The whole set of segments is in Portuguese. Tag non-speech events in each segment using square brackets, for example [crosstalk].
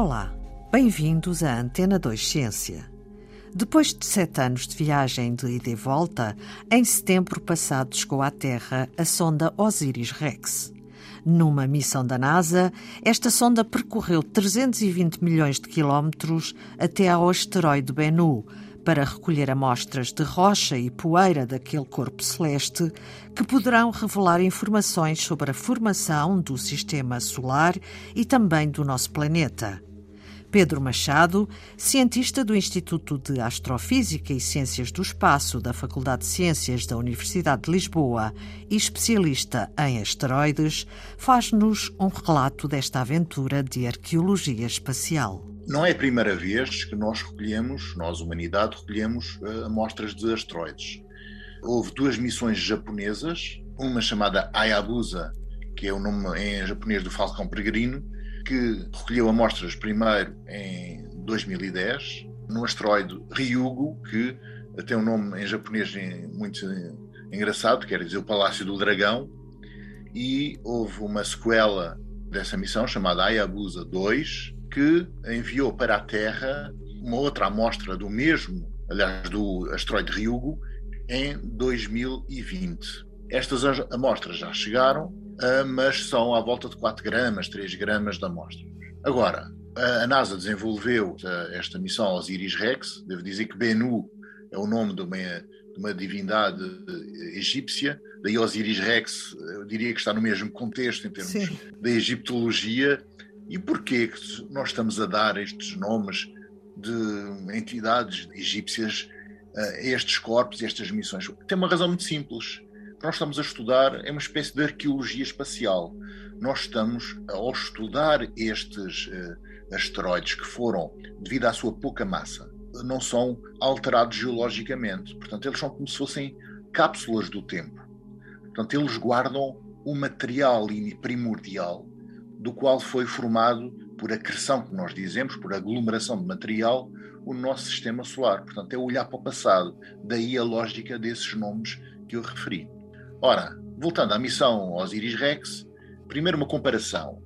Olá, bem-vindos à Antena 2 Ciência. Depois de sete anos de viagem de ida e volta, em setembro passado chegou à Terra a sonda Osiris-Rex. Numa missão da NASA, esta sonda percorreu 320 milhões de quilómetros até ao asteroide Bennu, para recolher amostras de rocha e poeira daquele corpo celeste que poderão revelar informações sobre a formação do sistema solar e também do nosso planeta. Pedro Machado, cientista do Instituto de Astrofísica e Ciências do Espaço da Faculdade de Ciências da Universidade de Lisboa e especialista em asteroides, faz-nos um relato desta aventura de arqueologia espacial. Não é a primeira vez que nós recolhemos, nós, humanidade, recolhemos uh, amostras de asteroides. Houve duas missões japonesas, uma chamada Hayabusa, que é o nome em japonês do Falcão Peregrino, que recolheu amostras primeiro em 2010, no asteroide Ryugu, que tem um nome em japonês muito engraçado, quer dizer o Palácio do Dragão, e houve uma sequela dessa missão chamada Hayabusa 2, que enviou para a Terra uma outra amostra do mesmo, aliás, do asteroide Ryugu, em 2020. Estas amostras já chegaram, mas são à volta de 4 gramas, 3 gramas de amostra. Agora, a NASA desenvolveu ah, esta missão Osiris-Rex, devo dizer que Bennu é o nome de uma, de uma divindade eh, egípcia, daí Osiris-Rex, eu diria que está no mesmo contexto em termos Sim. da egiptologia, e porquê que nós estamos a dar estes nomes de entidades egípcias a estes corpos e estas missões? Tem uma razão muito simples. Nós estamos a estudar é uma espécie de arqueologia espacial. Nós estamos, ao estudar estes uh, asteroides que foram, devido à sua pouca massa, não são alterados geologicamente. Portanto, eles são como se fossem cápsulas do tempo. Portanto, eles guardam o material primordial do qual foi formado por acreção, que nós dizemos, por aglomeração de material, o nosso sistema solar. Portanto, é olhar para o passado. Daí a lógica desses nomes que eu referi. Ora, voltando à missão Osiris-Rex, primeiro uma comparação.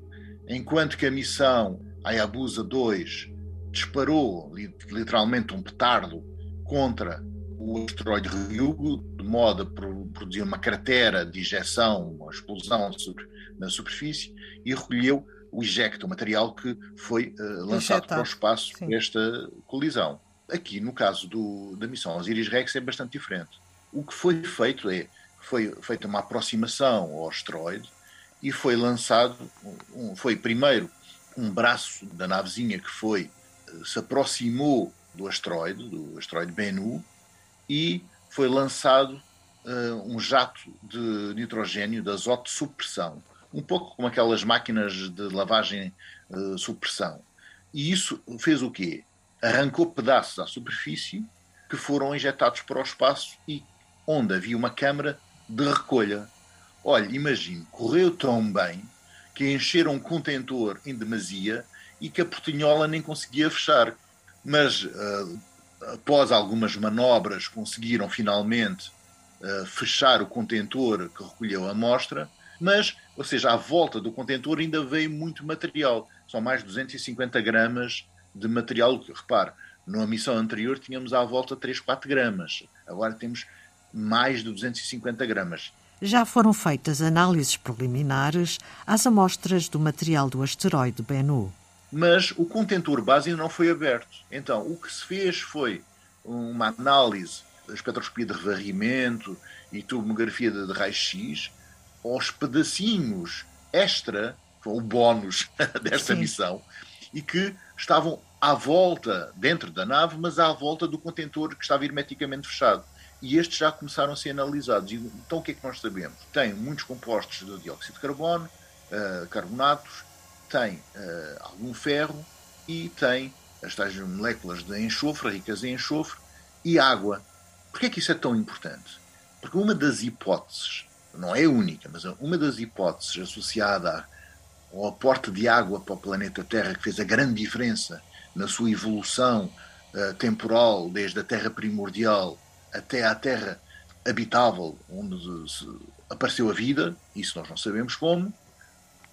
Enquanto que a missão Hayabusa 2 disparou literalmente um petardo contra o asteroide Ryugu, de modo a produzir uma cratera de injeção, uma explosão na superfície, e recolheu o ejecto, o material que foi uh, lançado para o espaço nesta colisão. Aqui, no caso do, da missão Osiris-Rex, é bastante diferente. O que foi feito é, foi feita uma aproximação ao asteroide e foi lançado, um, foi primeiro um braço da navezinha que foi, eh, se aproximou do asteroide, do asteroide Bennu, e foi lançado uh, um jato de nitrogênio, de azoto de supressão, um pouco como aquelas máquinas de lavagem uh, supressão. E isso fez o quê? Arrancou pedaços à superfície que foram injetados para o espaço e onde havia uma câmara de recolha. Olha, imagine, correu tão bem que encheram um contentor em demasia e que a portinhola nem conseguia fechar. Mas uh, após algumas manobras conseguiram finalmente uh, fechar o contentor que recolheu a amostra, mas, ou seja, à volta do contentor ainda veio muito material. São mais de 250 gramas de material. Repare, numa missão anterior tínhamos à volta 3, 4 gramas. Agora temos mais de 250 gramas. Já foram feitas análises preliminares às amostras do material do asteroide Bennu. Mas o contentor base ainda não foi aberto. Então, o que se fez foi uma análise da espectroscopia de revarrimento e tomografia de raio-x aos pedacinhos extra, o bónus [laughs] desta Sim. missão, e que estavam à volta, dentro da nave, mas à volta do contentor que estava hermeticamente fechado e estes já começaram a ser analisados. Então o que é que nós sabemos? Tem muitos compostos de dióxido de carbono, uh, carbonatos, tem uh, algum ferro e tem as tais moléculas de enxofre, ricas em enxofre, e água. Porquê é que isso é tão importante? Porque uma das hipóteses, não é única, mas uma das hipóteses associada ao aporte de água para o planeta Terra que fez a grande diferença na sua evolução uh, temporal desde a Terra primordial até à terra habitável onde apareceu a vida, isso nós não sabemos como,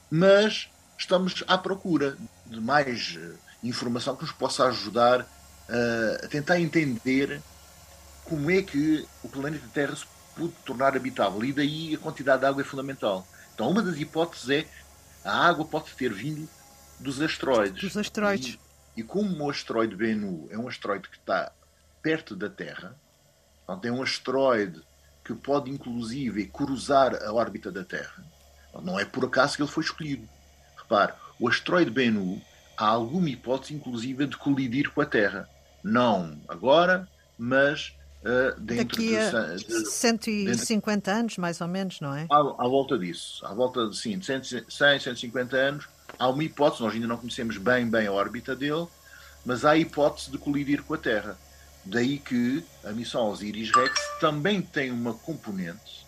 mas estamos à procura de mais eh, informação que nos possa ajudar a tentar entender como é que o planeta Terra se pôde tornar habitável e daí a quantidade de água é fundamental. Então, uma das hipóteses é a água pode ter vindo dos asteroides. Dos asteroides. E, e como o asteroide Bennu é um asteroide que está perto da Terra, portanto, é um asteroide que pode inclusive cruzar a órbita da Terra. Não é por acaso que ele foi escolhido. Repare, o asteroide Bennu há alguma hipótese inclusive de colidir com a Terra. Não agora, mas uh, dentro Daqui a de, de 150 dentro, anos, mais ou menos, não é? À, à, volta disso, à volta de sim, de 100, 150 anos, há uma hipótese, nós ainda não conhecemos bem, bem a órbita dele, mas há a hipótese de colidir com a Terra. Daí que a missão Osiris-Rex também tem uma componente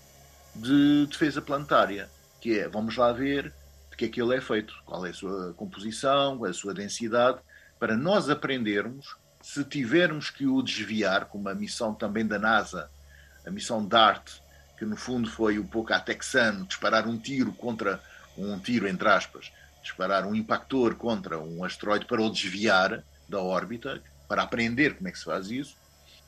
de defesa planetária, que é, vamos lá ver de que é que ele é feito, qual é a sua composição, qual é a sua densidade, para nós aprendermos, se tivermos que o desviar, como a missão também da NASA, a missão DART, que no fundo foi um pouco a texano, disparar um tiro contra um tiro entre aspas, disparar um impactor contra um asteroide para o desviar da órbita, para aprender como é que se faz isso.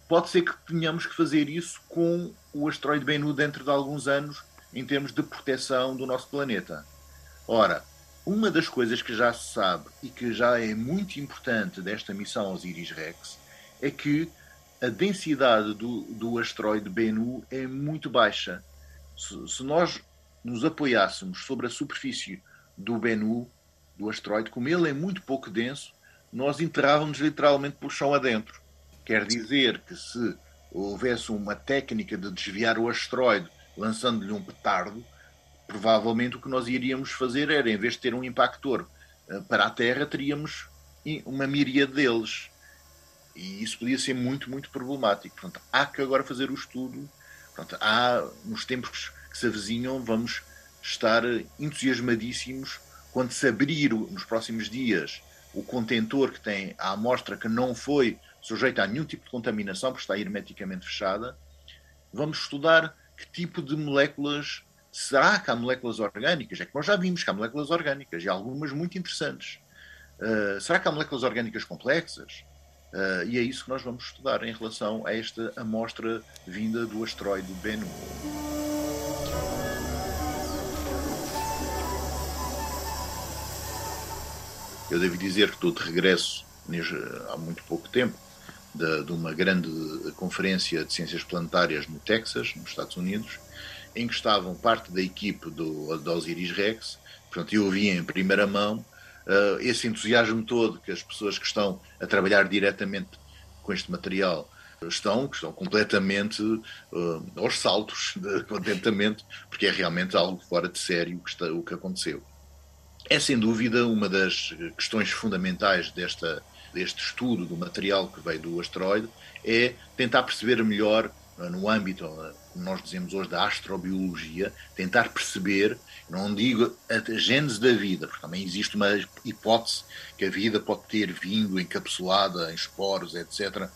Pode ser que tenhamos que fazer isso com o asteroide Bennu dentro de alguns anos, em termos de proteção do nosso planeta. Ora, uma das coisas que já se sabe e que já é muito importante desta missão Osiris-Rex é que a densidade do, do asteroide Bennu é muito baixa. Se, se nós nos apoiássemos sobre a superfície do Bennu, do asteroide, como ele é muito pouco denso, nós enterrávamos literalmente pelo chão adentro. Quer dizer que se houvesse uma técnica de desviar o asteroide lançando-lhe um petardo, provavelmente o que nós iríamos fazer era, em vez de ter um impactor eh, para a Terra, teríamos uma miríade deles. E isso podia ser muito, muito problemático. Portanto, há que agora fazer o estudo. Portanto, há, nos tempos que se avizinham, vamos estar entusiasmadíssimos quando se abrir nos próximos dias o contentor que tem a amostra que não foi sujeita a nenhum tipo de contaminação, porque está hermeticamente fechada, vamos estudar que tipo de moléculas será que há moléculas orgânicas? É que nós já vimos que há moléculas orgânicas e algumas muito interessantes. Uh, será que há moléculas orgânicas complexas? Uh, e é isso que nós vamos estudar em relação a esta amostra vinda do asteroide Bennu. Eu devo dizer que estou de regresso há muito pouco tempo de, de, uma grande conferência de ciências planetárias no Texas, nos Estados Unidos, em que estavam parte da equipe do, do Osiris Rex. Portanto, eu vi em primeira mão uh, esse entusiasmo todo que as pessoas que estão a trabalhar diretamente com este material estão, estão completamente uh, aos saltos de contentamento, porque é realmente algo fora de sério que, está, o que aconteceu. É sem dúvida uma das questões fundamentais desta, deste estudo do material que veio do asteroide, é tentar perceber melhor, no âmbito, como nós dizemos hoje, da astrobiologia, tentar perceber, não digo a gênese da vida, porque também existe uma hipótese que a vida pode ter vindo encapsulada em esporos, etc.,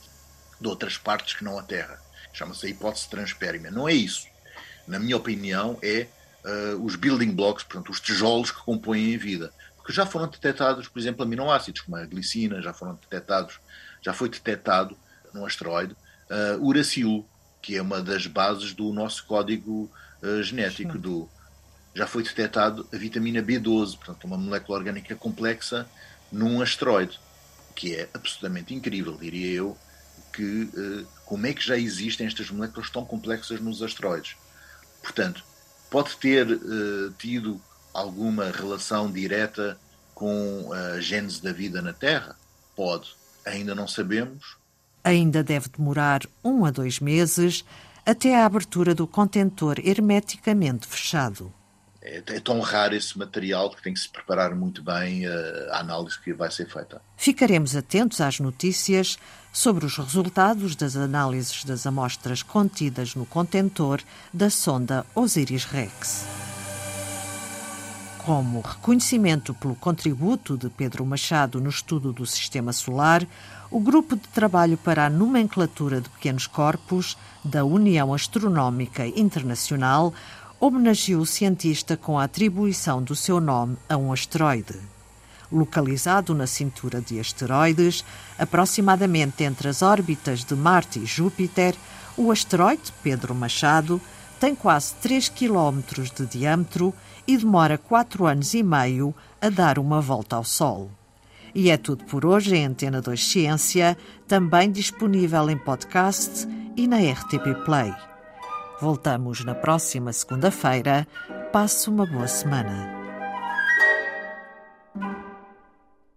de outras partes que não a Terra. Chama-se a hipótese transpérmia. Não é isso. Na minha opinião, é uh, os building blocks, portanto, os tijolos que compõem a vida. Porque já foram detectados, por exemplo, aminoácidos, como a glicina, já foram detectados, já foi detectado num asteroide, uh, uracilo, que é uma das bases do nosso código uh, genético, Sim. do, já foi detectado a vitamina B12, portanto, uma molécula orgânica complexa num asteroide, que é absolutamente incrível, diria eu, que como é que já existem estas moléculas tão complexas nos asteroides. Portanto, pode ter uh, tido alguma relação direta com a gênese da vida na Terra? Pode. Ainda não sabemos. Ainda deve demorar um a dois meses até a abertura do contentor hermeticamente fechado. É, é, tão raro esse material que tem que se preparar muito bem a, eh, a análise que vai ser feita. Ficaremos atentos às notícias sobre os resultados das análises das amostras contidas no contentor da sonda Osiris-Rex. Como reconhecimento pelo contributo de Pedro Machado no estudo do Sistema Solar, o Grupo de Trabalho para a Nomenclatura de Pequenos Corpos da União Astronómica Internacional homenageou o cientista com a atribuição do seu nome a um asteroide. Localizado na cintura de asteroides, aproximadamente entre as órbitas de Marte e Júpiter, o asteroide Pedro Machado tem quase 3 km de diâmetro e demora 4 anos e meio a dar uma volta ao Sol. E é tudo por hoje em Antena 2 Ciência, também disponível em podcast e na RTP Play. Voltamos na próxima segunda-feira. Passe uma boa semana.